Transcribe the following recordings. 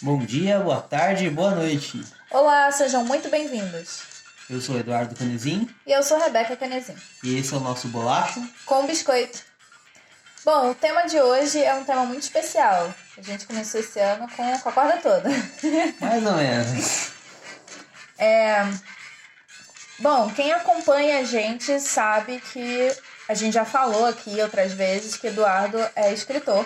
Bom dia, boa tarde, boa noite. Olá, sejam muito bem-vindos. Eu sou Eduardo Canezin E eu sou Rebeca Canezin. e esse é o nosso bolacho. Com biscoito. Bom, o tema de hoje é um tema muito especial. A gente começou esse ano com, com a corda toda. Mais ou menos. É... Bom, quem acompanha a gente sabe que a gente já falou aqui outras vezes que Eduardo é escritor.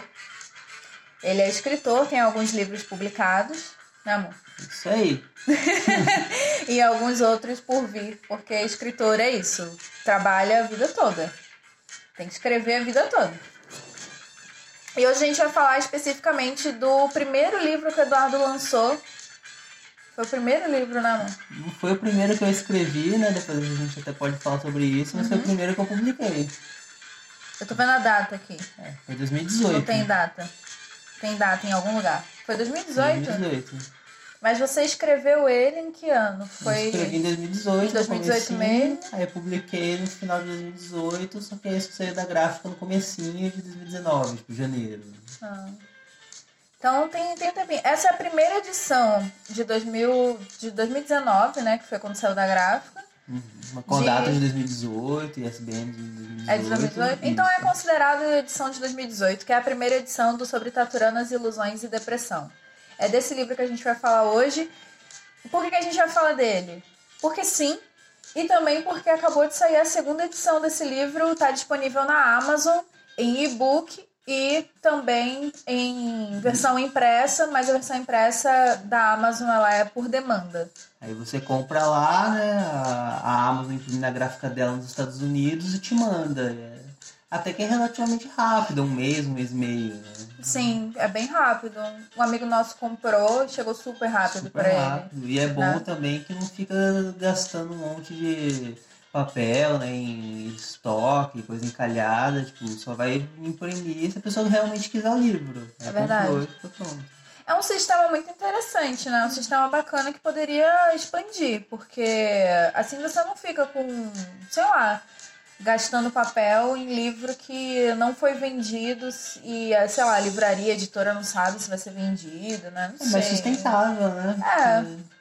Ele é escritor, tem alguns livros publicados, né amor? Isso aí. e alguns outros por vir, porque escritor é isso, trabalha a vida toda. Tem que escrever a vida toda. E hoje a gente vai falar especificamente do primeiro livro que o Eduardo lançou. Foi o primeiro livro, né, amor? Não foi o primeiro que eu escrevi, né? Depois a gente até pode falar sobre isso, mas foi o primeiro que eu publiquei. Eu tô vendo a data aqui. É, foi 2018. Não tem data. Tem data em algum lugar. Foi 2018? 2018. Mas você escreveu ele em que ano? Eu Foi. escrevi em 2018. Em 2018 no mesmo? Aí eu publiquei no final de 2018, só que aí isso saiu da gráfica no comecinho de 2019, tipo janeiro. Ah. Então tem, tem um tempinho. Essa é a primeira edição de, 2000, de 2019, né? Que foi quando saiu da gráfica. Uma com De- data de 2018 e SBN de 2018. É de 2018. Então é considerado a edição de 2018, que é a primeira edição do Sobre Taturanas, Ilusões e Depressão. É desse livro que a gente vai falar hoje. Por que, que a gente vai falar dele? Porque sim, e também porque acabou de sair a segunda edição desse livro, está disponível na Amazon, em e-book e também em versão impressa, mas a versão impressa da Amazon ela é por demanda. Aí você compra lá, né? A, Amazon imprime na gráfica dela nos Estados Unidos e te manda. É, Até que é relativamente rápido, um mês, um mês e meio, né? Sim, é bem rápido. Um amigo nosso comprou, chegou super rápido para ele. E é bom né? também que não fica gastando um monte de papel, né? Em estoque, coisa encalhada. Tipo, só vai imprimir se a pessoa realmente quiser o livro. É Aí verdade. comprou fica pronto. É um sistema muito interessante, né? Um sistema bacana que poderia expandir, porque assim você não fica com, sei lá, gastando papel em livro que não foi vendido e, sei lá, a livraria, a editora não sabe se vai ser vendido, né? Não É mais sustentável, né? É. Porque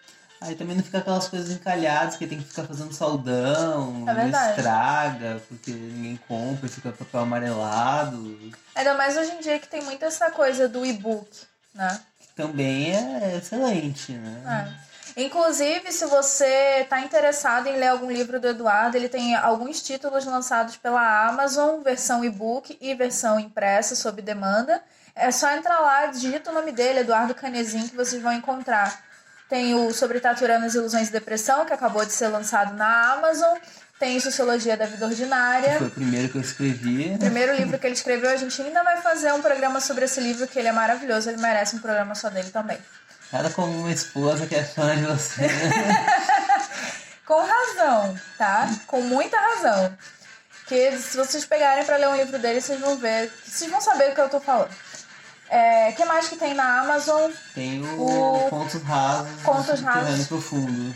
Aí também não fica aquelas coisas encalhadas que tem que ficar fazendo saldão, É estraga, porque ninguém compra, fica papel amarelado. Ainda mais hoje em dia que tem muito essa coisa do e-book, né? Que também é excelente, né? É. Inclusive, se você está interessado em ler algum livro do Eduardo, ele tem alguns títulos lançados pela Amazon, versão e-book e versão impressa sob demanda. É só entrar lá, digita o nome dele, Eduardo Canezin, que vocês vão encontrar. Tem o Sobre Taturanas, Ilusões e Depressão, que acabou de ser lançado na Amazon. Tem Sociologia da Vida Ordinária. Foi o primeiro que eu escrevi. O primeiro livro que ele escreveu, a gente ainda vai fazer um programa sobre esse livro, que ele é maravilhoso, ele merece um programa só dele também. Nada como uma esposa que é fã de você. Com razão, tá? Com muita razão. Que se vocês pegarem pra ler um livro dele, vocês vão ver. Vocês vão saber do que eu tô falando. É, que mais que tem na Amazon? Tem o, O- Contos Rasos Contos Rasos. Profundo.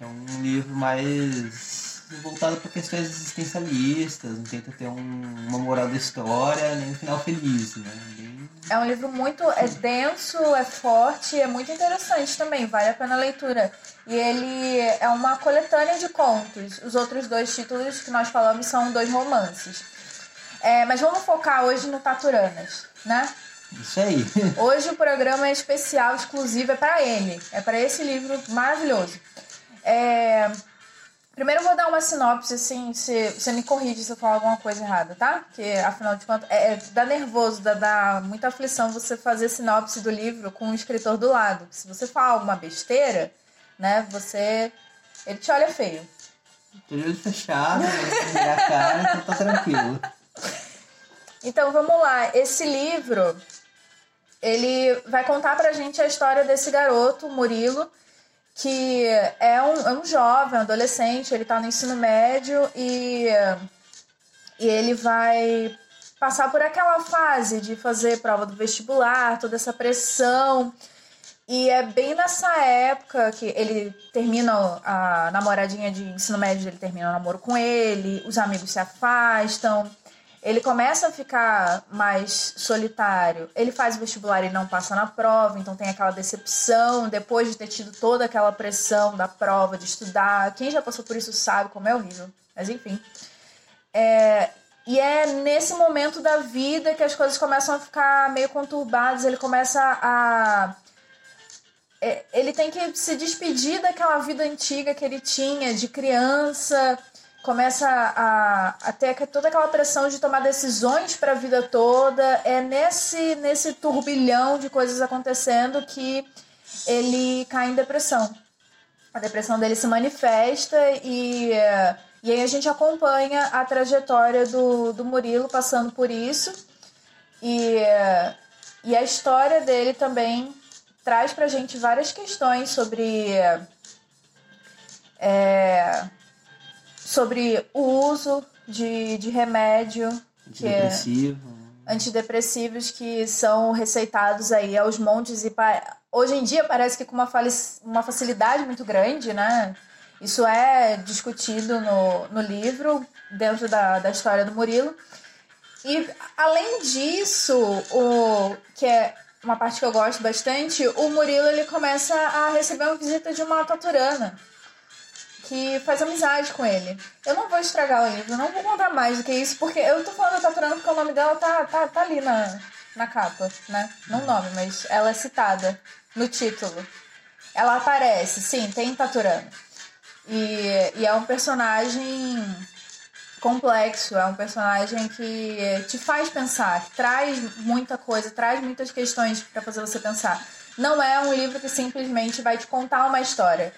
É um livro mais voltado para questões existencialistas, não tenta ter um- uma moral da história, nem um final feliz, né? Bem- É um livro muito. É denso, é forte, é muito interessante também, vale a pena a leitura. E ele é uma coletânea de contos. Os outros dois títulos que nós falamos são dois romances. É, mas vamos focar hoje no Taturanas, né? Isso aí. Hoje o programa é especial, exclusivo, é para ele. É para esse livro maravilhoso. É, Primeiro eu vou dar uma sinopse, assim, se você me corrige se eu falar alguma coisa errada, tá? Porque, afinal de contas, é, é- dá nervoso, dá, dá muita aflição você fazer sinopse do livro com o escritor do lado. Se você falar alguma besteira, né, você... Ele te olha feio. Tô de olho fechado, virar a cara, então tá tranquilo. Então vamos lá, esse livro ele vai contar pra gente a história desse garoto, Murilo, que é um, é um jovem, um adolescente, ele tá no ensino médio e, e ele vai passar por aquela fase de fazer prova do vestibular, toda essa pressão. E é bem nessa época que ele termina a namoradinha de ensino médio, ele termina o namoro com ele, os amigos se afastam. Ele começa a ficar mais solitário. Ele faz o vestibular e não passa na prova, então tem aquela decepção depois de ter tido toda aquela pressão da prova, de estudar. Quem já passou por isso sabe como é horrível. Mas enfim. É, e é nesse momento da vida que as coisas começam a ficar meio conturbadas. Ele começa a. É, ele tem que se despedir daquela vida antiga que ele tinha de criança começa a, a ter toda aquela pressão de tomar decisões para a vida toda. É nesse, nesse turbilhão de coisas acontecendo que ele cai em depressão. A depressão dele se manifesta e, e aí a gente acompanha a trajetória do, do Murilo passando por isso. E, e a história dele também traz pra gente várias questões sobre. É, sobre o uso de, de remédio antidepressivo. Que é, antidepressivos que são receitados aí aos montes e hoje em dia parece que com uma, uma facilidade muito grande, né? Isso é discutido no, no livro, dentro da, da história do Murilo. E além disso, o que é uma parte que eu gosto bastante, o Murilo ele começa a receber uma visita de uma taturana que faz amizade com ele. Eu não vou estragar o livro, não vou contar mais do que isso, porque eu tô falando da Taturana porque o nome dela tá, tá, tá ali na, na capa, né? Não o nome, mas ela é citada no título. Ela aparece, sim, tem Taturana. E, e é um personagem complexo, é um personagem que te faz pensar, que traz muita coisa, traz muitas questões para fazer você pensar. Não é um livro que simplesmente vai te contar uma história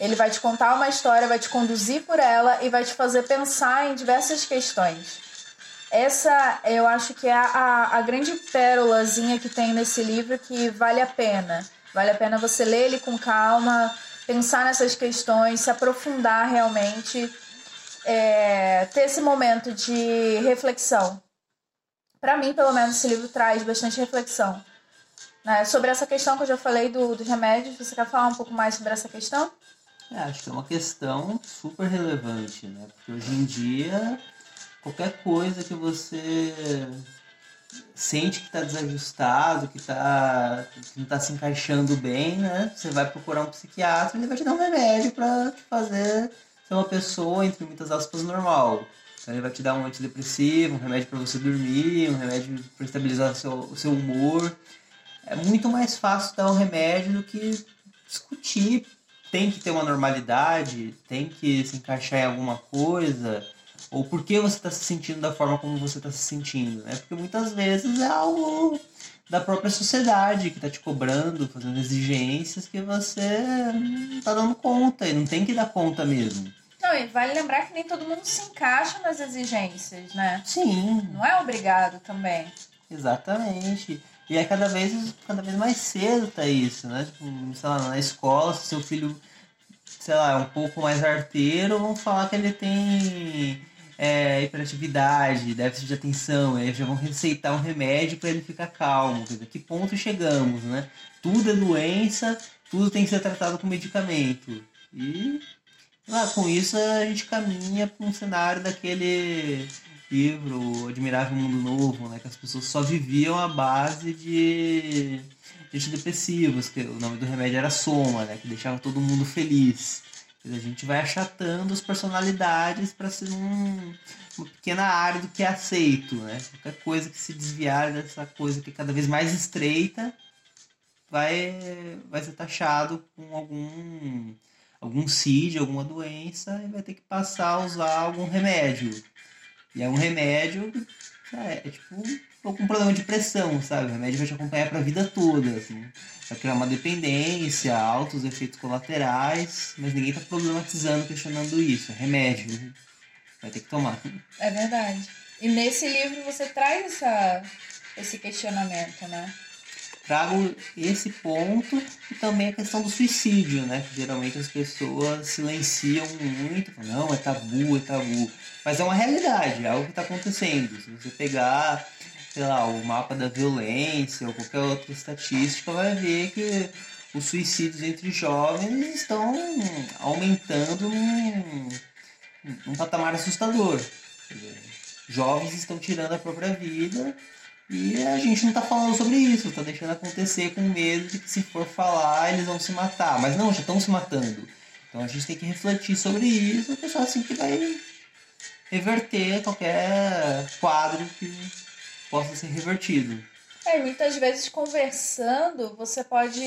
ele vai te contar uma história, vai te conduzir por ela e vai te fazer pensar em diversas questões. Essa eu acho que é a, a grande pérolazinha que tem nesse livro que vale a pena. Vale a pena você ler ele com calma, pensar nessas questões, se aprofundar realmente, é, ter esse momento de reflexão. Para mim, pelo menos, esse livro traz bastante reflexão. Né? Sobre essa questão que eu já falei do, dos remédios, você quer falar um pouco mais sobre essa questão? É, acho que é uma questão super relevante, né? Porque hoje em dia, qualquer coisa que você sente que está desajustado, que, tá, que não está se encaixando bem, né? Você vai procurar um psiquiatra e ele vai te dar um remédio para te fazer ser uma pessoa, entre muitas aspas, normal. Então ele vai te dar um antidepressivo, um remédio para você dormir, um remédio para estabilizar o seu, o seu humor. É muito mais fácil dar um remédio do que discutir tem que ter uma normalidade, tem que se encaixar em alguma coisa, ou por que você está se sentindo da forma como você está se sentindo, né? Porque muitas vezes é algo da própria sociedade que está te cobrando, fazendo exigências que você não está dando conta e não tem que dar conta mesmo. Não, e vale lembrar que nem todo mundo se encaixa nas exigências, né? Sim. Não é obrigado também. Exatamente. E é cada vez, cada vez mais cedo tá isso, né? Tipo, sei lá, na escola, se seu filho, sei lá, é um pouco mais arteiro, vão falar que ele tem é, hiperatividade, déficit de atenção, aí já vão receitar um remédio para ele ficar calmo. Quer dizer, que ponto chegamos, né? Tudo é doença, tudo tem que ser tratado com medicamento. E lá, com isso a gente caminha para um cenário daquele livro Admirável Mundo Novo, né? Que as pessoas só viviam à base de, de antidepressivos, que o nome do remédio era Soma, né? Que deixava todo mundo feliz. A gente vai achatando as personalidades para ser um, uma pequena área do que é aceito, né? Qualquer coisa que se desviar dessa coisa que é cada vez mais estreita vai, vai ser taxado com algum algum CID, alguma doença e vai ter que passar a usar algum remédio. E é um remédio, é, é tipo um, um problema de pressão, sabe? O remédio vai te acompanhar pra vida toda, assim. Vai criar uma dependência, altos efeitos colaterais, mas ninguém tá problematizando, questionando isso. É remédio. Vai ter que tomar. É verdade. E nesse livro você traz essa, esse questionamento, né? Trago esse ponto e também a questão do suicídio, né? Que geralmente as pessoas silenciam muito, não, é tabu, é tabu. Mas é uma realidade, é algo que está acontecendo. Se você pegar, sei lá, o mapa da violência ou qualquer outra estatística, vai ver que os suicídios entre jovens estão aumentando num, num patamar assustador. jovens estão tirando a própria vida e a gente não tá falando sobre isso, tá deixando acontecer com medo de que se for falar eles vão se matar. Mas não, já estão se matando. Então a gente tem que refletir sobre isso, o pessoal assim que vai reverter qualquer quadro que possa ser revertido. É, muitas vezes conversando, você pode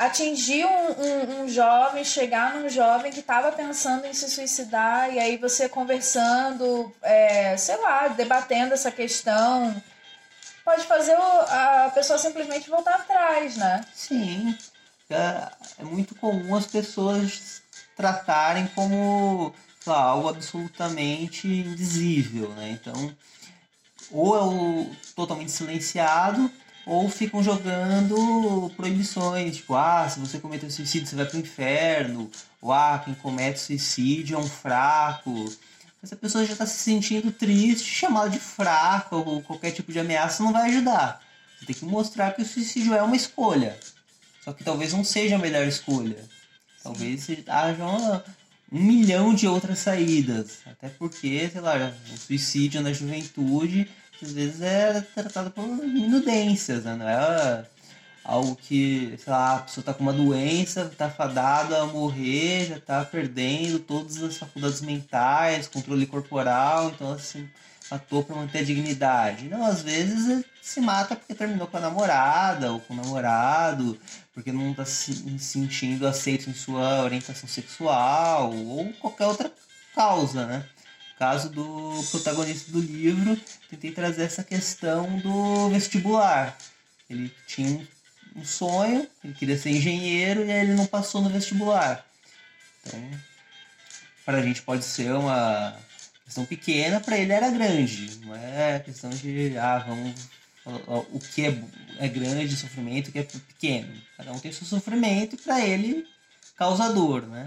atingir um, um, um, jovem, chegar num jovem que estava pensando em se suicidar, e aí você conversando, é, sei lá, debatendo essa questão, pode fazer a pessoa simplesmente voltar atrás, né? Sim. É, é muito comum as pessoas tratarem como lá, algo absolutamente indizível, né? Então, ou é o totalmente silenciado, ou ficam jogando proibições, tipo, ah, se você cometer suicídio você vai pro inferno, ou ah, quem comete suicídio é um fraco. Essa pessoa já está se sentindo triste, chamá-la de fraco ou qualquer tipo de ameaça não vai ajudar. Você tem que mostrar que o suicídio é uma escolha. Só que talvez não seja a melhor escolha. Talvez haja uma, um milhão de outras saídas. Até porque, sei lá, o suicídio na juventude às vezes é tratado por minudências, né? Não é algo que, sei lá, a pessoa tá com uma doença, tá fadada a morrer, já tá perdendo todas as faculdades mentais, controle corporal, então assim, matou para manter a dignidade. Não, às vezes se mata porque terminou com a namorada ou com o namorado, porque não tá se sentindo aceito em sua orientação sexual ou qualquer outra causa, né? Caso do protagonista do livro, tentei trazer essa questão do vestibular. Ele tinha um sonho, ele queria ser engenheiro e aí ele não passou no vestibular. Então, para a gente pode ser uma questão pequena, para ele era grande. Não é questão de, ah, vamos. O que é, é grande sofrimento, o que é pequeno. Cada um tem seu sofrimento e para ele causador, né?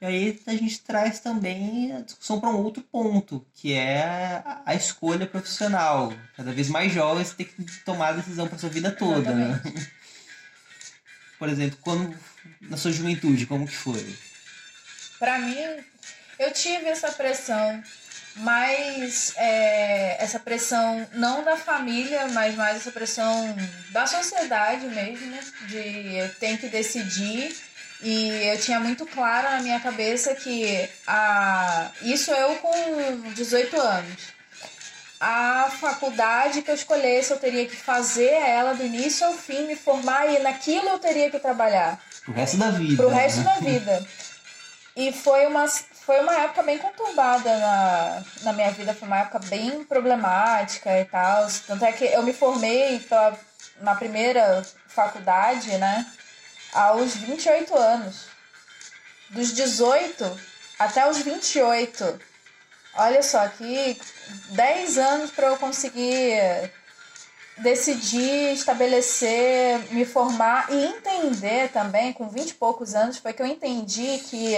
E aí a gente traz também a discussão para um outro ponto, que é a escolha profissional. Cada vez mais jovens têm que tomar a decisão para sua vida toda, né? Por exemplo, quando na sua juventude, como que foi? Para mim, eu tive essa pressão, mas é, essa pressão não da família, mas mais essa pressão da sociedade mesmo, de tem que decidir e eu tinha muito claro na minha cabeça que a, isso eu com 18 anos. A faculdade que eu escolhesse, eu teria que fazer ela do início ao fim, me formar e naquilo eu teria que trabalhar. Pro resto da vida. Pro resto né? da vida. E foi uma, foi uma época bem conturbada na, na minha vida, foi uma época bem problemática e tal. Tanto é que eu me formei pela, na primeira faculdade, né? Aos 28 anos. Dos 18 até os 28. Olha só, que 10 anos para eu conseguir decidir, estabelecer, me formar e entender também, com 20 e poucos anos, foi que eu entendi que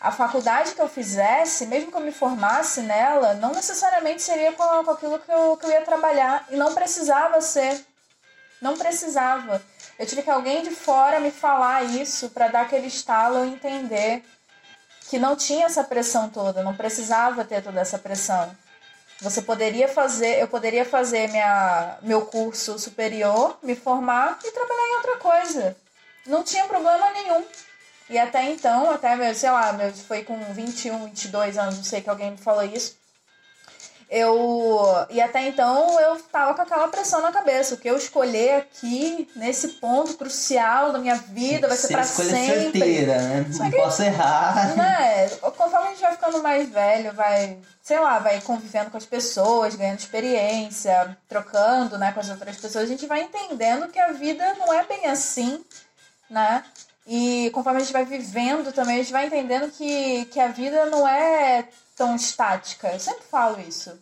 a faculdade que eu fizesse, mesmo que eu me formasse nela, não necessariamente seria com, com aquilo que eu, que eu ia trabalhar. E não precisava ser. Não precisava. Eu tive que alguém de fora me falar isso para dar aquele estalo e entender que não tinha essa pressão toda, não precisava ter toda essa pressão. Você poderia fazer, eu poderia fazer minha, meu curso superior, me formar e trabalhar em outra coisa. Não tinha problema nenhum. E até então, até, meu, sei lá, meu, foi com 21, 22 anos, não sei que alguém me falou isso eu e até então eu tava com aquela pressão na cabeça. O que eu escolher aqui nesse ponto crucial da minha vida vai ser para sempre. certeira, né? não que, posso errar. né conforme a gente vai ficando mais velho vai sei lá vai convivendo com as pessoas ganhando experiência trocando né com as outras pessoas a gente vai entendendo que a vida não é bem assim né e conforme a gente vai vivendo também a gente vai entendendo que, que a vida não é tão estática. Eu sempre falo isso.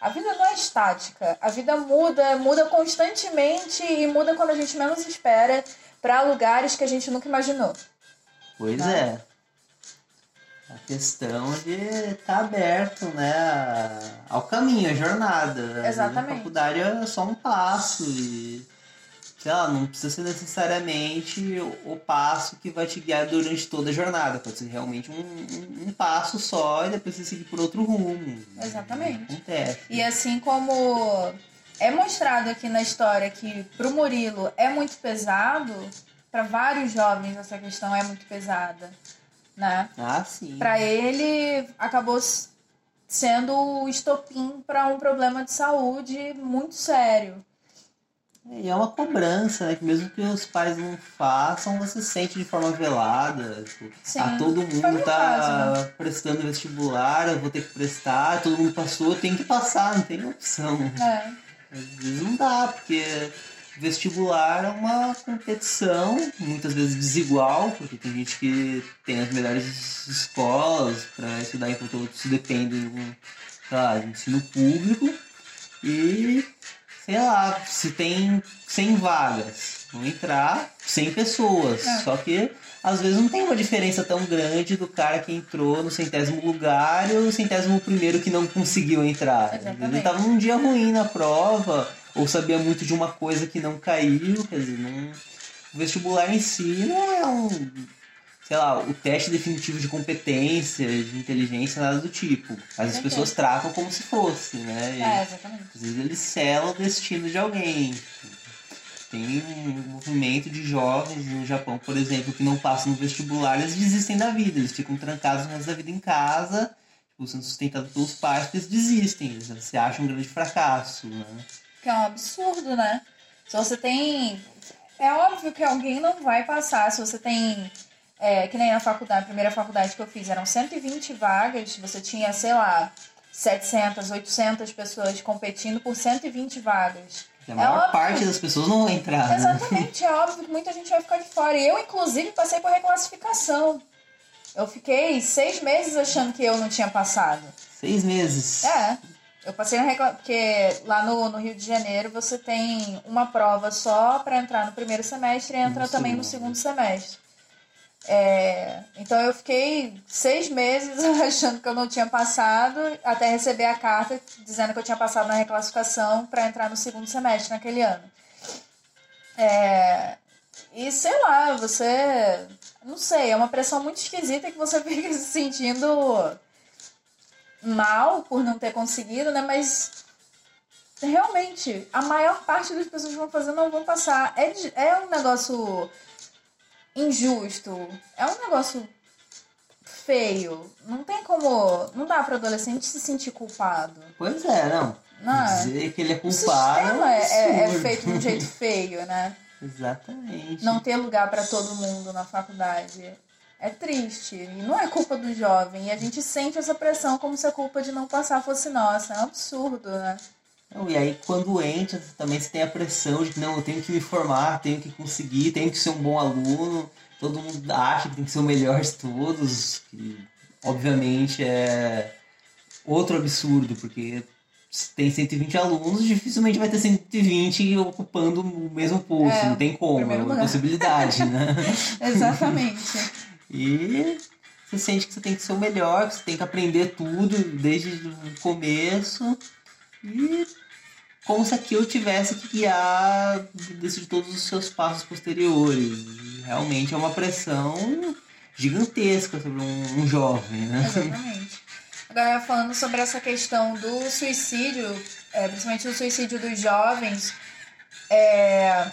A vida não é estática. A vida muda, muda constantemente e muda quando a gente menos espera para lugares que a gente nunca imaginou. Pois né? é. A questão de estar tá aberto, né, ao caminho, à jornada. Exatamente. A faculdade é só um passo e sei lá, não precisa ser necessariamente o, o passo que vai te guiar durante toda a jornada. Pode ser realmente um, um, um passo só e depois você seguir por outro rumo. Exatamente. Acontece. E assim como é mostrado aqui na história que pro Murilo é muito pesado, para vários jovens essa questão é muito pesada, né? Ah, sim. Para ele acabou sendo o estopim para um problema de saúde muito sério. E é uma cobrança, né? Que mesmo que os pais não façam, você sente de forma velada. Tipo, Sim, ah, todo mundo tá caso, né? prestando vestibular, eu vou ter que prestar, todo mundo passou, tenho que passar, não tem opção. É, Às vezes não dá, porque vestibular é uma competição, muitas vezes desigual, porque tem gente que tem as melhores escolas para estudar, enquanto outros dependem do de ensino público. E, sei lá, se tem 100 vagas, vão entrar 100 pessoas. É. Só que às vezes não tem uma diferença tão grande do cara que entrou no centésimo lugar e o centésimo primeiro que não conseguiu entrar. Vezes ele Exatamente. tava num dia ruim na prova, ou sabia muito de uma coisa que não caiu, quer dizer, não... o vestibular em si não é um, sei lá, o teste definitivo de competência, de inteligência, nada do tipo. Mas as pessoas tratam como se fosse, né? E, é, exatamente. às vezes eles selam o destino de alguém. Tem um movimento de jovens no Japão, por exemplo, que não passam no vestibular, eles desistem da vida, eles ficam trancados o resto da vida em casa, tipo, sendo sustentados pelos pais, porque eles desistem, eles se acham um grande fracasso. Né? Que é um absurdo, né? Se você tem. É óbvio que alguém não vai passar. Se você tem. É, que nem na faculdade, a primeira faculdade que eu fiz, eram 120 vagas, você tinha, sei lá, 700, 800 pessoas competindo por 120 vagas. A É maior óbvio. parte das pessoas não vai entrar. Né? Exatamente, é óbvio que muita gente vai ficar de fora. E eu, inclusive, passei por reclassificação. Eu fiquei seis meses achando que eu não tinha passado. Seis meses. É, eu passei na recla... porque lá no, no Rio de Janeiro você tem uma prova só para entrar no primeiro semestre e entra No também no segundo. segundo semestre. É, então eu fiquei seis meses achando que eu não tinha passado, até receber a carta dizendo que eu tinha passado na reclassificação para entrar no segundo semestre naquele ano. É, e sei lá, você. Não sei, é uma pressão muito esquisita que você fica se sentindo mal por não ter conseguido, né? Mas realmente, a maior parte das pessoas que vão fazer não vão passar. É, é um negócio injusto, é um negócio feio. Não tem como. Não dá pra adolescente se sentir culpado. Pois é, não. Não é? Dizer que ele é O culpado. sistema é, é- é absurdo. feito de um jeito feio, né? Exatamente. Não ter lugar pra todo mundo na faculdade. É triste. E não é culpa do jovem. E a gente sente essa pressão como se a culpa de não passar fosse nossa. É um absurdo, né? Não, e aí quando entra, também você tem a pressão de que não, eu tenho que me formar, tenho que conseguir, tenho que ser um bom aluno. Todo mundo acha que tem que ser o melhor de todos, que obviamente é outro absurdo, porque se tem 120 alunos, dificilmente vai ter 120 ocupando o mesmo posto, É, não tem como, é uma lugar. possibilidade, né? Exatamente. E você sente que você tem que ser o melhor, que você tem que aprender tudo desde o começo. E como se aquilo tivesse que guiar decidir todos os seus passos posteriores. Realmente é uma pressão gigantesca sobre um, um jovem, né? Exatamente. Agora, falando sobre essa questão do suicídio, é, principalmente o suicídio dos jovens, é,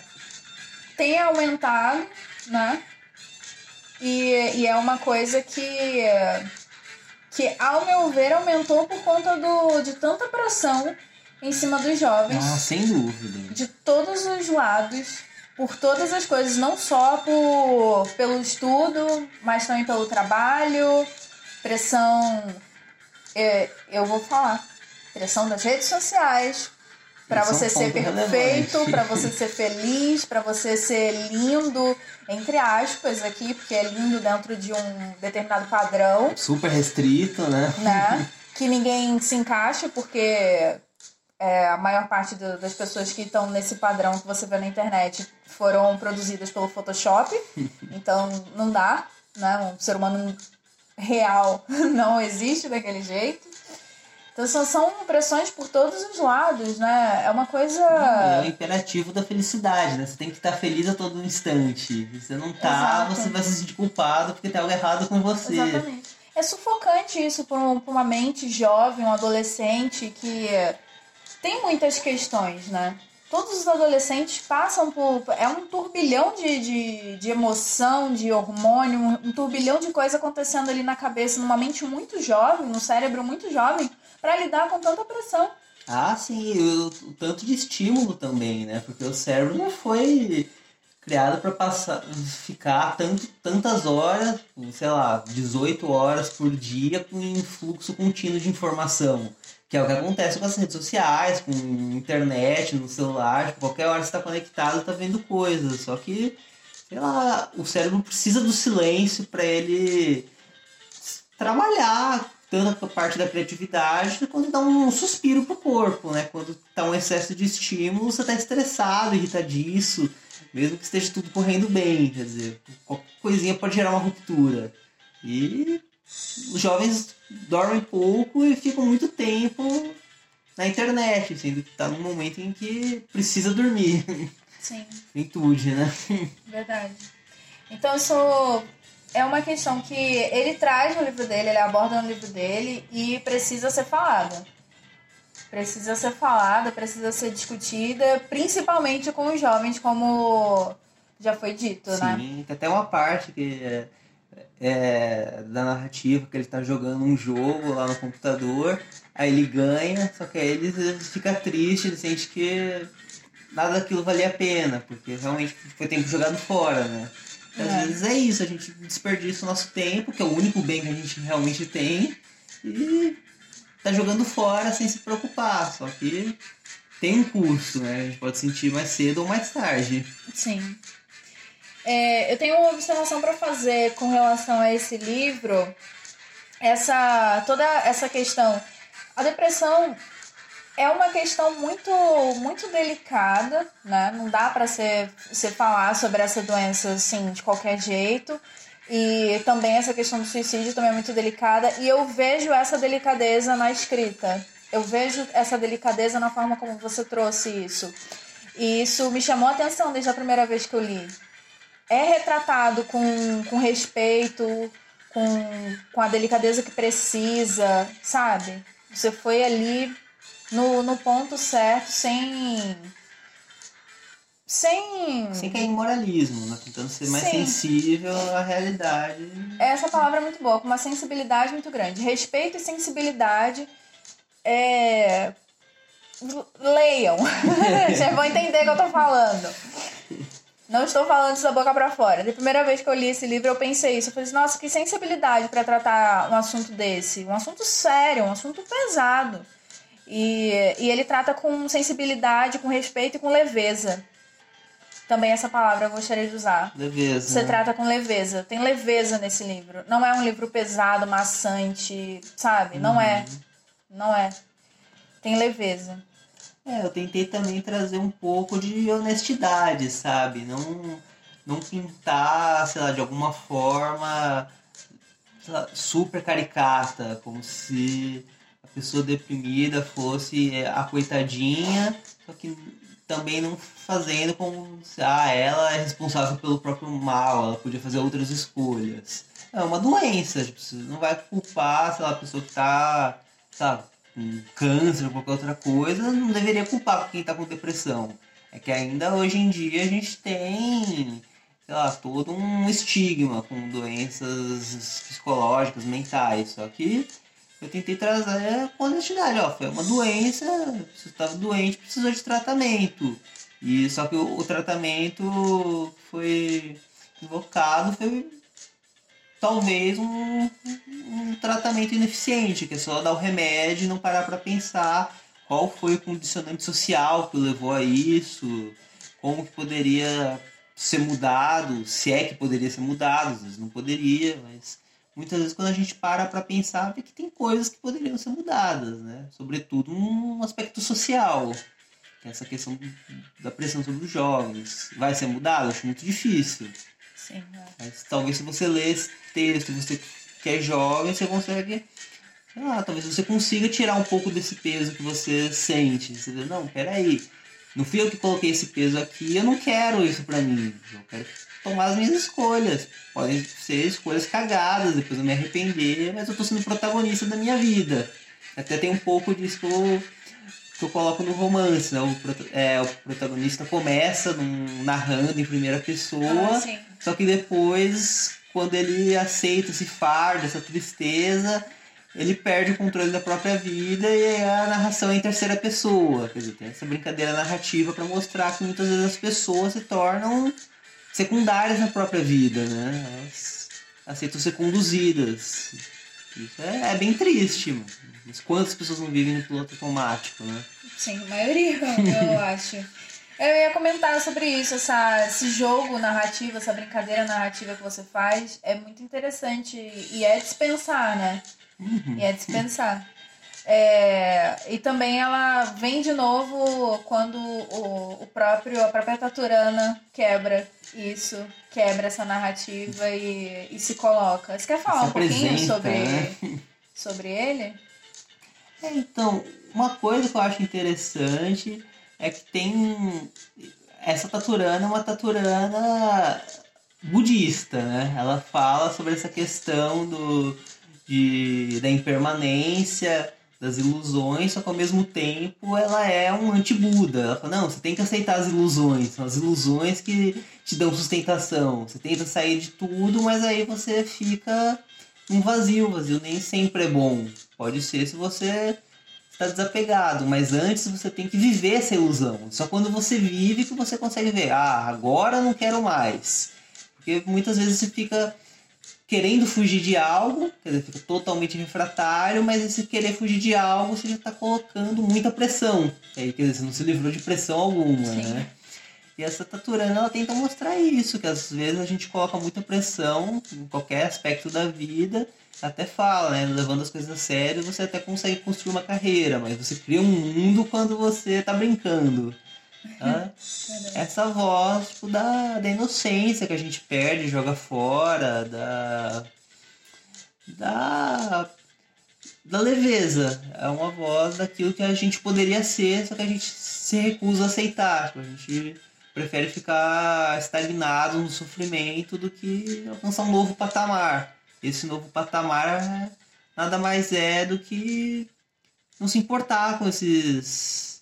tem aumentado, né? E, e é uma coisa que, que, ao meu ver, aumentou por conta do, de tanta pressão em cima dos jovens Ah, sem dúvida. de todos os lados, por todas as coisas, não só por, pelo estudo, mas também pelo trabalho, pressão, é, eu vou falar, pressão das redes sociais, para Esse é você ser perfeito, para você ser feliz, para você ser lindo, entre aspas aqui, porque é lindo dentro de um determinado padrão Super restrito, né? né? que ninguém se encaixa, porque é, a maior parte do- das pessoas que estão nesse padrão que você vê na internet foram produzidas pelo Photoshop. então não dá, né? Um ser humano real não existe daquele jeito. Então são, são pressões por todos os lados, né? É uma coisa. É o imperativo da felicidade, né? Você tem que estar feliz a todo instante. Se você não tá, Exato. você vai se sentir culpado porque tem algo errado com você. Exatamente. É sufocante isso para uma mente jovem, um adolescente que tem muitas questões, né? Todos os adolescentes passam por. É um turbilhão de, de, de emoção, de hormônio, um turbilhão de coisa acontecendo ali na cabeça, numa mente muito jovem, num cérebro muito jovem, para lidar com tanta pressão. Ah, sim, o, o, tanto de estímulo também, né? Porque o cérebro não foi criado para passar ficar tanto, tantas horas, sei lá, 18 horas por dia com influxo contínuo de informação. Que é o que acontece com as redes sociais, com internet, no celular, tipo, qualquer hora você está conectado, está vendo coisas. Só que, sei lá, o cérebro precisa do silêncio para ele trabalhar tanto a parte da criatividade quando dá um suspiro pro corpo, né? Quando tá um excesso de estímulo, você tá estressado, irritadiço, mesmo que esteja tudo correndo bem, quer dizer, qualquer coisinha pode gerar uma ruptura. E os jovens dormem pouco e ficam muito tempo na internet, sendo que tá num momento em que precisa dormir. Sim. Fintude, né? Verdade. Então sou é uma questão que ele traz no livro dele, ele aborda no livro dele e precisa ser falada. Precisa ser falada, precisa ser discutida, principalmente com os jovens, como já foi dito, Sim, né? Sim, tem até uma parte que é, da narrativa que ele está jogando um jogo lá no computador, aí ele ganha, só que aí ele fica triste, ele sente que nada daquilo valia a pena, porque realmente foi tempo jogado fora, né? Às é. vezes é isso, a gente desperdiça o nosso tempo, que é o único bem que a gente realmente tem, e tá jogando fora sem se preocupar. Só que tem um custo, né? A gente pode sentir mais cedo ou mais tarde. Sim. É, eu tenho uma observação para fazer com relação a esse livro. Essa toda essa questão, a depressão é uma questão muito muito delicada, né? Não dá para você, você falar sobre essa doença assim de qualquer jeito. E também essa questão do suicídio também é muito delicada e eu vejo essa delicadeza na escrita. Eu vejo essa delicadeza na forma como você trouxe isso. E isso me chamou a atenção desde a primeira vez que eu li. É retratado com, com respeito, com, com a delicadeza que precisa, sabe? Você foi ali no, no ponto certo, sem. Sem. Sem cair em moralismo, né? Tentando ser mais Sim. sensível à realidade. Essa palavra é muito boa, com uma sensibilidade muito grande. Respeito e sensibilidade. É... Leiam. Já vão entender o que eu tô falando. Não estou falando isso da boca para fora. Da primeira vez que eu li esse livro, eu pensei isso. Eu falei, assim, nossa, que sensibilidade para tratar um assunto desse. Um assunto sério, um assunto pesado. E, e ele trata com sensibilidade, com respeito e com leveza. Também essa palavra eu gostaria de usar. Leveza. Você né? trata com leveza. Tem leveza nesse livro. Não é um livro pesado, maçante, sabe? Não é. Uhum. Não é. Tem leveza. É, eu tentei também trazer um pouco de honestidade, sabe? Não, não pintar, sei lá, de alguma forma lá, super caricata, como se pessoa deprimida fosse é, a coitadinha, só que também não fazendo como se ah, ela é responsável pelo próprio mal, ela podia fazer outras escolhas. É uma doença, tipo, você não vai culpar, sei lá, a pessoa que tá, sabe, com câncer ou qualquer outra coisa, não deveria culpar quem tá com depressão. É que ainda hoje em dia a gente tem, sei lá, todo um estigma com doenças psicológicas, mentais, só que eu tentei trazer com honestidade, ó, foi uma doença, você estava doente, precisou de tratamento. E só que o, o tratamento foi invocado foi talvez um, um tratamento ineficiente, que é só dar o remédio e não parar para pensar qual foi o condicionante social que levou a isso, como que poderia ser mudado, se é que poderia ser mudado, às vezes não poderia, mas muitas vezes quando a gente para para pensar, vê que tem coisas que poderiam ser mudadas, né? Sobretudo um aspecto social. Que é essa questão da pressão sobre os jovens. Vai ser mudado? Acho muito difícil. Sim. Mas talvez se você lê esse texto, você que é jovem, você consegue lá, talvez você consiga tirar um pouco desse peso que você sente. Você diz, não, peraí, não fui eu que coloquei esse peso aqui, eu não quero isso pra mim. Eu quero tomar as minhas escolhas. Podem ser escolhas cagadas, depois eu me arrepender, mas eu tô sendo protagonista da minha vida. Até tem um pouco disso que eu, que eu coloco no romance, né? O, é, o protagonista começa num, narrando em primeira pessoa, Ah, só que depois, quando ele aceita esse fardo, essa tristeza, ele perde o controle da própria vida e a narração é em terceira pessoa. Quer dizer, tem essa brincadeira narrativa para mostrar que muitas vezes as pessoas se tornam secundárias na própria vida, né? Elas aceitam ser conduzidas. Isso é, é bem triste, mano. Mas quantas pessoas não vivem no piloto automático, né? Sim, a maioria, eu acho. Eu ia comentar sobre isso, essa, esse jogo narrativo, essa brincadeira narrativa que você faz é muito interessante e é dispensar, né? E é dispensar. É, e também ela vem de novo quando o, o próprio, a própria Taturana quebra isso, quebra essa narrativa e, e se coloca. Você quer falar Se um pouquinho sobre, né? sobre ele? É, então, uma coisa que eu acho interessante é que tem. Essa Taturana é uma Taturana budista, né? Ela fala sobre essa questão do, de, da impermanência, das ilusões, só que ao mesmo tempo ela é um anti-Buda. Ela fala, não, você tem que aceitar as ilusões, são as ilusões que te dão sustentação. Você tenta sair de tudo, mas aí você fica um vazio, o vazio nem sempre é bom. Pode ser se você está desapegado, mas antes você tem que viver essa ilusão. Só quando você vive que você consegue ver, ah, agora não quero mais. Porque muitas vezes você fica querendo fugir de algo, quer dizer, fica totalmente refratário, mas esse querer fugir de algo você já está colocando muita pressão. E aí, quer dizer, você não se livrou de pressão alguma, Sim. né? E essa Taturana, ela tenta mostrar isso, que às vezes a gente coloca muita pressão em qualquer aspecto da vida, até fala, né? Levando as coisas a sério, você até consegue construir uma carreira, mas você cria um mundo quando você tá brincando. Tá? Essa voz tipo, da, da inocência que a gente perde, joga fora, da. da. da leveza. É uma voz daquilo que a gente poderia ser, só que a gente se recusa a aceitar. Tipo, a gente prefere ficar estagnado no sofrimento do que alcançar um novo patamar. Esse novo patamar nada mais é do que não se importar com esses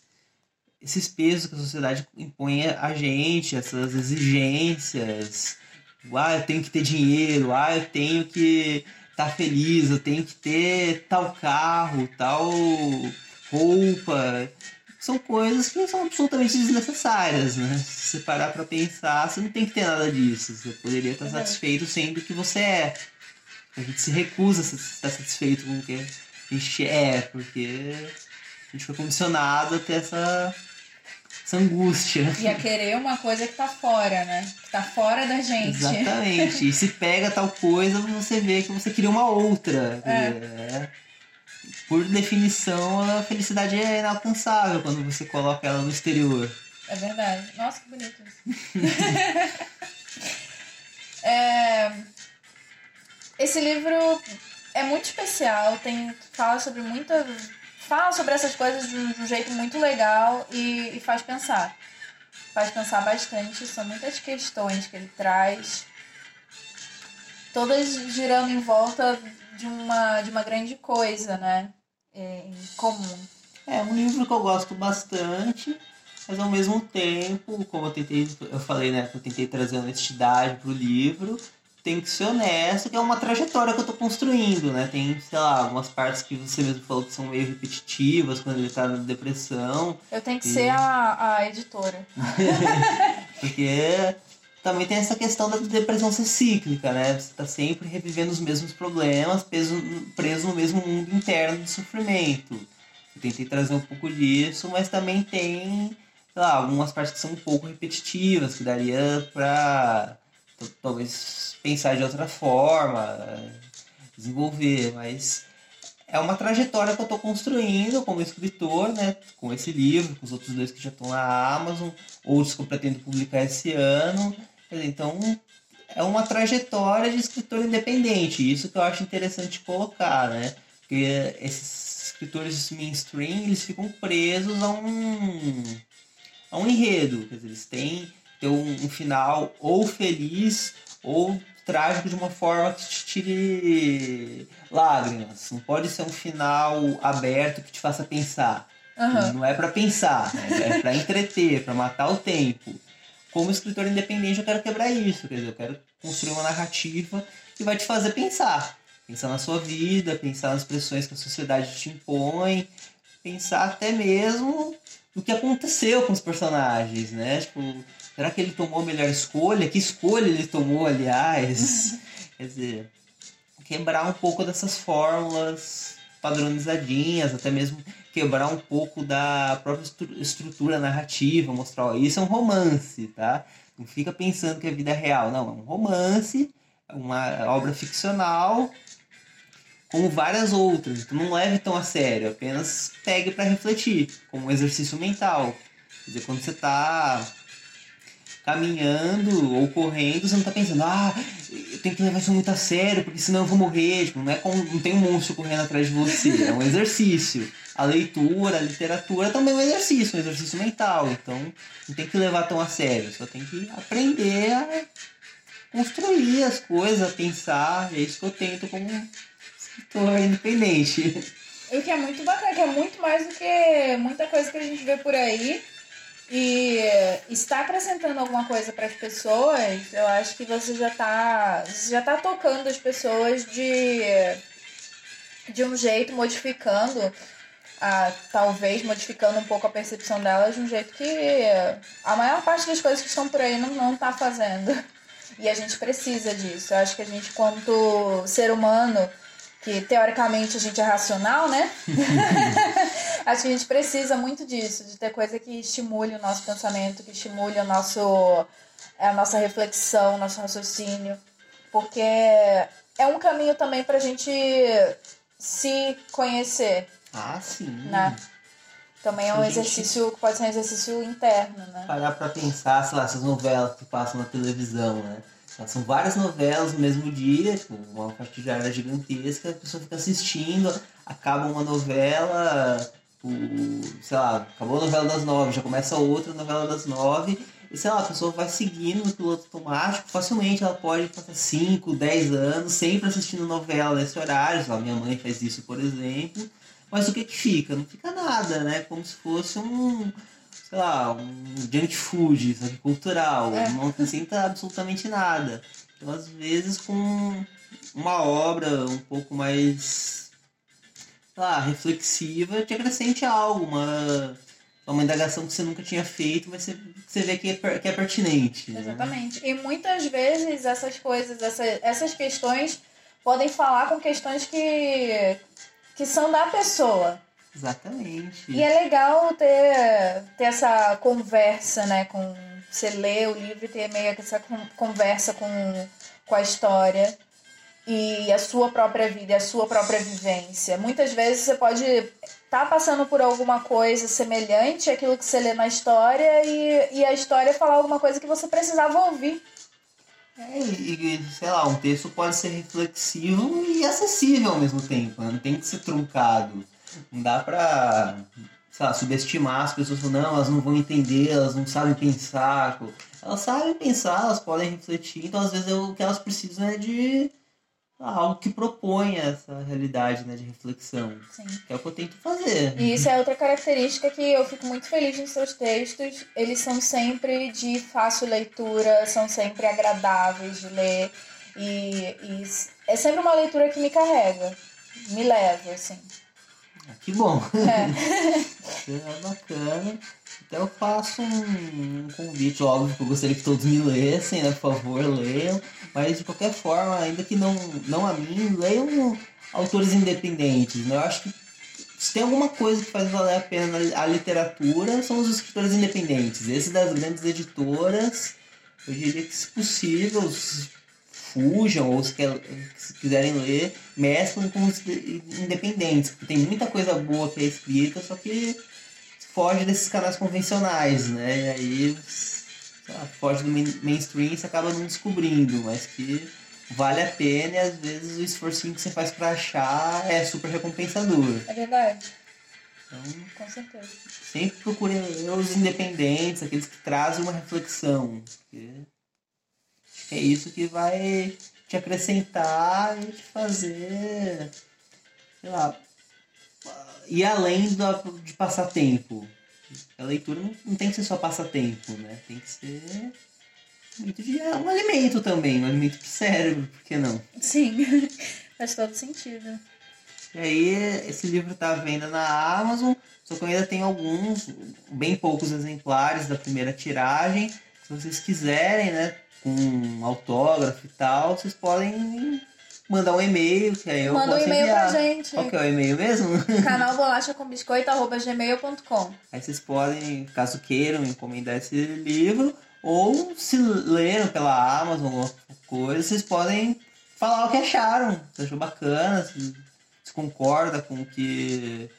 esses pesos que a sociedade impõe a gente, essas exigências. Ah, eu tenho que ter dinheiro, ah, eu tenho que estar feliz, eu tenho que ter tal carro, tal roupa. São coisas que são absolutamente desnecessárias, né? Se você parar pra pensar, você não tem que ter nada disso. Você poderia estar Verdade. satisfeito sendo o que você é. A gente se recusa a estar satisfeito com o que a gente é, porque a gente foi condicionado a ter essa, essa angústia. E a querer uma coisa que tá fora, né? Que tá fora da gente. Exatamente. E se pega tal coisa, você vê que você queria uma outra. É. É. Por definição, a felicidade é inalcançável quando você coloca ela no exterior. É verdade. Nossa, que bonito isso. É, Esse livro é muito especial, tem fala sobre muita fala sobre essas coisas de um, de um jeito muito legal e, e faz pensar. Faz pensar bastante, são muitas questões que ele traz, todas girando em volta de uma, de uma grande coisa, né? É, em comum. É um livro que eu gosto bastante, mas ao mesmo tempo, como eu tentei, eu falei, né, que eu tentei trazer honestidade pro livro, tem que ser honesto, que é uma trajetória que eu tô construindo, né? Tem, sei lá, algumas partes que você mesmo falou que são meio repetitivas quando ele tá na depressão, Eu tenho que E- ser a, a editora. porque também tem essa questão da depressão ser cíclica, né? Você tá sempre revivendo os mesmos problemas, preso, preso no mesmo mundo interno de sofrimento. Eu tentei trazer um pouco disso, mas também tem, sei lá, algumas partes que são um pouco repetitivas, que daria pra t- talvez pensar de outra forma, desenvolver, mas é uma trajetória que eu tô construindo como escritor, né? Com esse livro, com os outros dois que já estão na Amazon, outros que eu pretendo publicar esse ano. Então, é uma trajetória de escritor independente. Isso que eu acho interessante colocar, né? Porque esses escritores mainstream, eles ficam presos a um, a um enredo. Quer dizer, eles têm ter um, um final ou feliz ou trágico de uma forma que te tire lágrimas. Não pode ser um final aberto que te faça pensar. Aham. Não é para pensar, né? é para entreter, para matar o tempo. Como escritor independente, eu quero quebrar isso. Quer dizer, eu quero construir uma narrativa que vai te fazer pensar. Pensar na sua vida, pensar nas pressões que a sociedade te impõe, pensar até mesmo no que aconteceu com os personagens, né? Tipo, será que ele tomou a melhor escolha? Que escolha ele tomou, aliás? Quer dizer, quebrar um pouco dessas fórmulas padronizadinhas, até mesmo quebrar um pouco da própria estru- estrutura narrativa, mostrar, ó, isso é um romance, tá? Não fica pensando que a vida é real, não, é um romance, é uma obra ficcional, como várias outras. Então não leve tão a sério, apenas pegue para refletir, como um exercício mental. Quer dizer, quando você tá caminhando ou correndo, você não tá pensando, ah, eu tenho que levar isso muito a sério, porque senão eu vou morrer. Tipo, não é como não tem um monstro correndo atrás de você, é um exercício. A leitura, a literatura também é um exercício, um exercício mental. Então não tem que levar tão a sério, só tem que aprender a construir as coisas, a pensar. É isso que eu tento como escritor independente. O que é muito bacana, que é muito mais do que muita coisa que a gente vê por aí. E está acrescentando alguma coisa para as pessoas, eu acho que você já está já tá tocando as pessoas de, de um jeito, modificando, a, talvez modificando um pouco a percepção delas de um jeito que a maior parte das coisas que estão por aí não, não tá fazendo. E a gente precisa disso. Eu acho que a gente, quanto ser humano, que teoricamente a gente é racional, né? Acho que a gente precisa muito disso, de ter coisa que estimule o nosso pensamento, que estimule o nosso, a nossa reflexão, o nosso raciocínio. Porque é um caminho também pra gente se conhecer, Ah, sim. né? Também é um gente- exercício que pode ser um exercício interno, né? Parar pra pensar, sei lá, essas novelas que passam na televisão, né? São várias novelas no mesmo dia, tipo, uma partilhada gigantesca, a pessoa fica assistindo, acaba uma novela, o, sei lá, acabou a novela das nove, já começa outra novela das nove, e sei lá, a pessoa vai seguindo no piloto automático, facilmente ela pode passar 5, 10 anos sempre assistindo novela nesse horário, sei lá, minha mãe faz isso, por exemplo, mas o que que fica? Não fica nada, né? Como se fosse um, sei lá, um junk food, sabe, cultural, É. não acrescenta absolutamente nada. Então, às vezes, com uma obra um pouco mais, sei lá, reflexiva, te acrescente algo, uma, uma indagação que você nunca tinha feito, mas você, você vê que é, que é pertinente. né? Exatamente. E muitas vezes essas coisas, essa, essas questões podem falar com questões que, que são da pessoa. Exatamente. E é legal ter, ter essa conversa, né? Com, você lê o livro e ter meio que essa con- conversa com, com a história e a sua própria vida, a sua própria vivência. Muitas vezes você pode estar passando por alguma coisa semelhante àquilo que você lê na história e, e a história falar alguma coisa que você precisava ouvir. É, e, sei lá, um texto pode ser reflexivo e acessível ao mesmo tempo, né? não tem que ser truncado. Não dá pra, sei lá, subestimar as pessoas não, elas não vão entender, elas não sabem pensar. Elas sabem pensar, elas podem refletir, então às vezes o que elas precisam é de algo que proponha essa realidade né, de reflexão, Sim. que é o que eu tento fazer. E isso é outra característica que eu fico muito feliz nos seus textos. Eles são sempre de fácil leitura, são sempre agradáveis de ler. E, e é sempre uma leitura que me carrega, me leva, assim. Ah, Que bom. É. É bacana. Então eu faço um, um convite, óbvio que eu gostaria que todos me lessem, né? Por favor, leiam. Mas de qualquer forma, ainda que não, não a mim, leiam autores independentes. Né? Eu acho que se tem alguma coisa que faz valer a pena a literatura, são os escritores independentes. Esses das grandes editoras, eu diria que se possível, fujam, ou se, quer- se quiserem ler, mesclam com os de- independentes, porque tem muita coisa boa que é escrita, só que foge desses canais convencionais, né? E aí lá, foge do main- mainstream e você acaba não descobrindo, mas que vale a pena e às vezes o esforcinho que você faz pra achar é super recompensador. É verdade. Então, Com certeza. sempre procure os independentes, aqueles que trazem uma reflexão. Acho que é isso que vai te acrescentar e te fazer, sei lá, ir além da, de passatempo. A leitura não, não tem que ser só passatempo, né? Tem que ser muito de, é um alimento também, um alimento pro cérebro, por que não? Sim, faz todo sentido. E aí, esse livro tá à venda na Amazon, só que eu ainda tenho alguns, bem poucos exemplares da primeira tiragem. Se vocês quiserem, né, com autógrafo e tal, vocês podem mandar um e-mail, que aí eu Manda um e-mail pra enviar. gente. Qual que é o e-mail mesmo? Canal bolacha com biscoito, arroba gmail.com. Aí vocês podem, caso queiram, encomendar esse livro, ou se leram pela Amazon alguma coisa, vocês podem falar o que acharam. Se achou bacana, se, se concorda com o que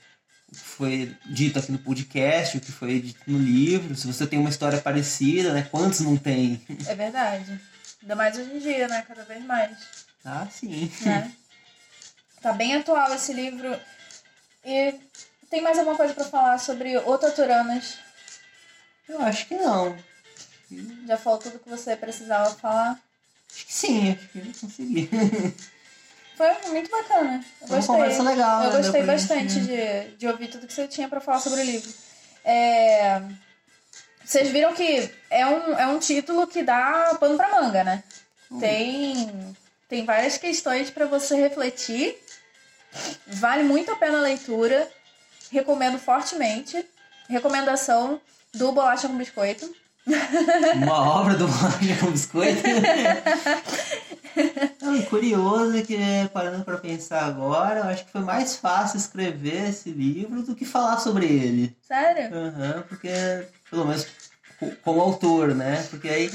foi dito aqui no podcast, o que foi dito no livro, se você tem uma história parecida, né? Quantos não tem? É verdade. Ainda mais hoje em dia, né? Cada vez mais. Ah, sim. Né? tá bem atual esse livro. E tem mais alguma coisa pra falar sobre Ototuranas? Eu acho que não. Já falou tudo que você precisava falar? Acho que sim, acho que eu consegui. Foi muito bacana. Eu Foi uma gostei. conversa legal, Eu né? gostei bastante gente- de, de ouvir tudo que você tinha pra falar sobre o livro. É, Vocês viram que é um, é um título que dá pano pra manga, né? Hum. Tem, tem várias questões pra você refletir. Vale muito a pena a leitura. Recomendo fortemente. Recomendação do Bolacha com Biscoito. Uma obra do Bolacha com Biscoito. Não, curioso que, parando pra pensar agora, eu acho que foi mais fácil escrever esse livro do que falar sobre ele. Sério? Aham, porque, pelo menos co- como autor, né? Porque aí,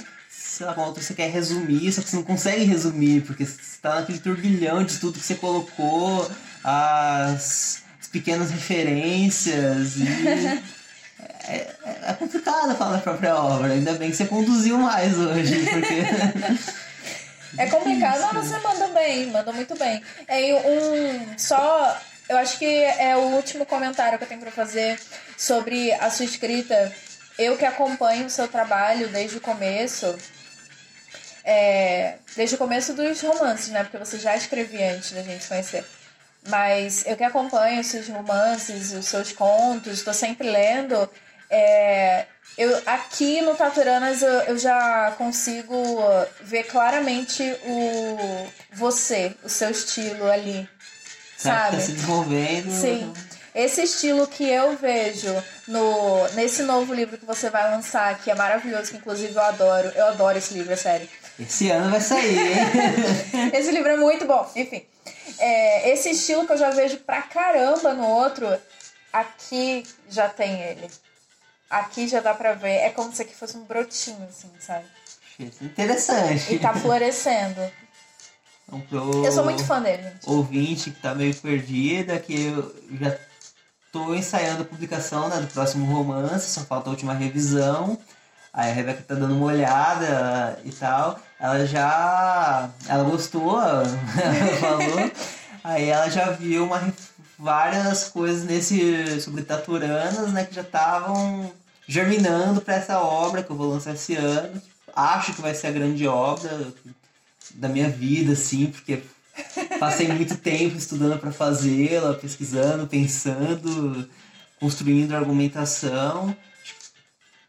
sei lá, autor você quer resumir, só que você não consegue resumir, porque você tá naquele turbilhão de tudo que você colocou, as, as pequenas referências e. É, é- é complicado falar da própria obra, ainda bem que você conduziu mais hoje, porque. É complicado, mas você manda bem, manda muito bem. É um só, eu acho que é o último comentário que eu tenho pra fazer sobre a sua escrita. Eu que acompanho o seu trabalho desde o começo, é, desde o começo dos romances, né? Porque você já escrevia antes da gente conhecer. Mas eu que acompanho os seus romances, os seus contos, estou sempre lendo. é, eu, aqui no Taturanas eu, eu já consigo ver claramente o você, o seu estilo ali. Sabe? Sabe? Tá se desenvolvendo. Sim. Esse estilo que eu vejo no, nesse novo livro que você vai lançar, que é maravilhoso, que inclusive eu adoro. Eu adoro esse livro, é sério. Esse ano vai sair, hein? Esse livro é muito bom. Enfim, é, esse estilo que eu já vejo pra caramba no outro, aqui já tem ele. Aqui já dá pra ver. É como se aqui fosse um brotinho, assim, sabe? Interessante. E tá florescendo. Então, Eu sou muito fã dele, gente. ouvinte que tá meio perdida, que eu já tô ensaiando a publicação né, do próximo romance, só falta a última revisão. Aí a Rebeca tá dando uma olhada e tal. Ela já. Ela gostou, ela falou. Aí ela já viu uma, várias coisas nesse sobre Taturanas, né, que já estavam germinando para essa obra que eu vou lançar esse ano. Acho que vai ser a grande obra da minha vida, assim, porque passei muito tempo estudando para fazê-la, pesquisando, pensando, construindo argumentação.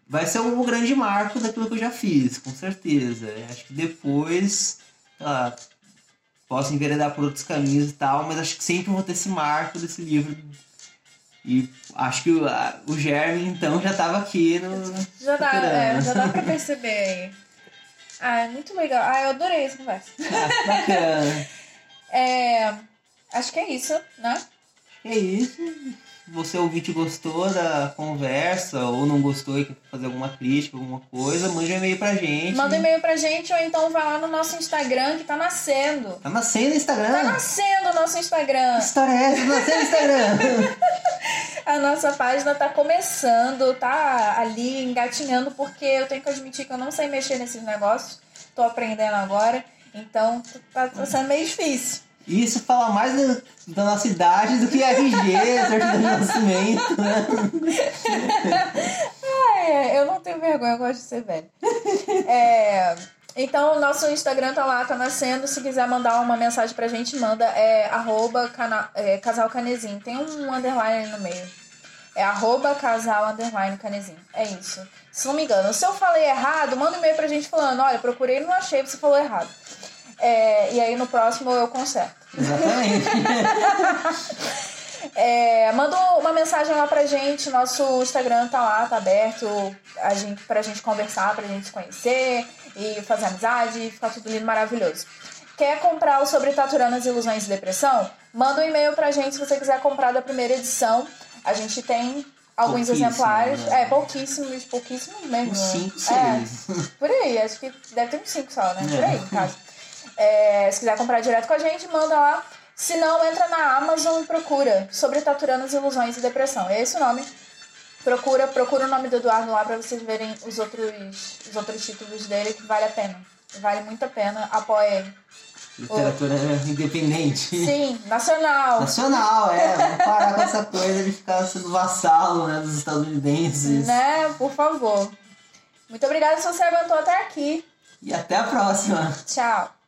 Vai ser um grande marco daquilo que eu já fiz, com certeza. Acho que depois, sei lá, posso enveredar por outros caminhos e tal, mas acho que sempre vou ter esse marco desse livro. E acho que o, a- o germe, então, já estava aqui no. Já dá, é, já dá pra perceber aí. Ah, é muito legal. Ah, eu adorei essa conversa. Ah, bacana. É, acho que é isso, né? É isso. Se você ouvinte gostou da conversa ou não gostou e quer fazer alguma crítica, alguma coisa, mande um e-mail pra gente. Manda um e-mail pra gente ou então vai lá no nosso Instagram que tá nascendo. Tá nascendo no Instagram. Tá nascendo o nosso Instagram. Que história é essa? Tá nascendo no Instagram. A nossa página tá começando, tá ali engatinhando, porque eu tenho que admitir que eu não sei mexer nesses negócios. Tô aprendendo agora. Então tá, tá sendo meio difícil. Isso fala mais do, da nossa idade do que RG, certidão de nascimento, né? Ai, eu não tenho vergonha, eu gosto de ser velho. É, então, o nosso Instagram tá lá, tá nascendo. Se quiser mandar uma mensagem pra gente, manda. É arroba é, casal canezinho. Tem um underline no meio. É arroba casal underline canezinho. É isso. Se não me engano. Se eu falei errado, manda um e-mail pra gente falando, olha, procurei e não achei, você falou errado. É, e aí no próximo eu conserto. Exatamente. É, manda uma mensagem lá pra gente, nosso Instagram tá lá, tá aberto a gente, pra gente conversar, pra gente se conhecer e fazer amizade e ficar tudo lindo, maravilhoso. Quer comprar o sobre Taturanas, Ilusões e Depressão? Manda um e-mail pra gente se você quiser comprar da primeira edição. A gente tem alguns exemplares. né? É, pouquíssimos, pouquíssimos mesmo. Uns cinco, é, por aí, acho que deve ter uns 5 só, né? Por É. aí, no caso. É, se quiser comprar direto com a gente, manda lá. Se não, entra na Amazon e procura sobre Taturanas, Ilusões e Depressão. É esse o nome. Procura, procura o nome do Eduardo lá pra vocês verem os outros, os outros títulos dele, que vale a pena. Vale muito a pena. Apoia ele. Literatura independente. Sim, nacional. Nacional, é. Vamos parar com essa coisa de ficar sendo vassalo né, dos estadunidenses. Né? Por favor. Muito obrigada se você aguentou até aqui. E até a próxima. Tchau.